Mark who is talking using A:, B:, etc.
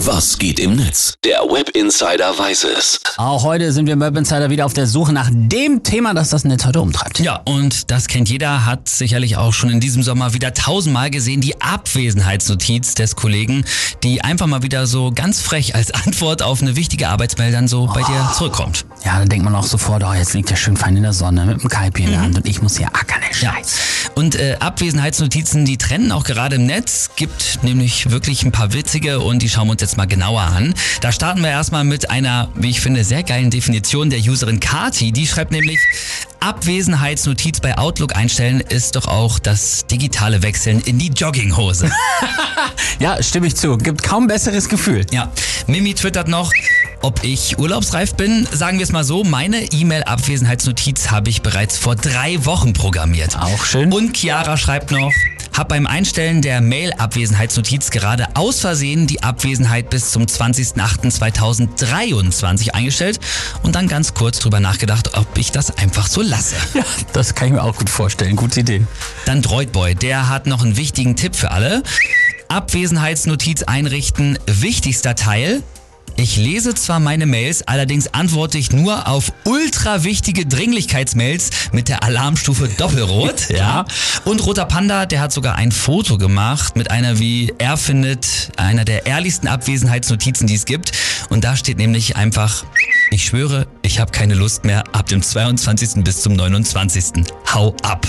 A: Was geht im Netz? Der Web Insider weiß es.
B: Auch heute sind wir im Web Insider wieder auf der Suche nach dem Thema, das das Netz heute umtreibt.
C: Ja, und das kennt jeder, hat sicherlich auch schon in diesem Sommer wieder tausendmal gesehen, die Abwesenheitsnotiz des Kollegen, die einfach mal wieder so ganz frech als Antwort auf eine wichtige Arbeitsmail dann so bei dir zurückkommt.
B: Ja, dann denkt man auch sofort, oh, jetzt liegt er schön fein in der Sonne mit einem Kaipi in der Hand und ich muss hier ackern, der
C: Ja. Und äh, Abwesenheitsnotizen, die trennen auch gerade im Netz. Gibt nämlich wirklich ein paar witzige und die schauen wir uns jetzt mal genauer an. Da starten wir erstmal mit einer, wie ich finde, sehr geilen Definition der Userin Kati. Die schreibt nämlich, Abwesenheitsnotiz bei Outlook einstellen ist doch auch das digitale Wechseln in die Jogginghose.
B: Ja, stimme ich zu. Gibt kaum besseres Gefühl.
C: Ja, Mimi twittert noch, ob ich urlaubsreif bin. Sagen wir es mal so, meine E-Mail-Abwesenheitsnotiz habe ich bereits vor drei Wochen programmiert.
B: Auch schön.
C: Und Chiara schreibt noch, hab beim Einstellen der Mail-Abwesenheitsnotiz gerade aus Versehen die Abwesenheit bis zum 20.08.2023 eingestellt und dann ganz kurz drüber nachgedacht, ob ich das einfach so lasse.
B: Ja, das kann ich mir auch gut vorstellen. Gute Idee.
C: Dann Droidboy, der hat noch einen wichtigen Tipp für alle. Abwesenheitsnotiz einrichten, wichtigster Teil. Ich lese zwar meine Mails, allerdings antworte ich nur auf ultra wichtige Dringlichkeitsmails mit der Alarmstufe Doppelrot. ja. Und Roter Panda, der hat sogar ein Foto gemacht mit einer, wie er findet, einer der ehrlichsten Abwesenheitsnotizen, die es gibt. Und da steht nämlich einfach, ich schwöre, ich habe keine Lust mehr ab dem 22. bis zum 29. Hau ab.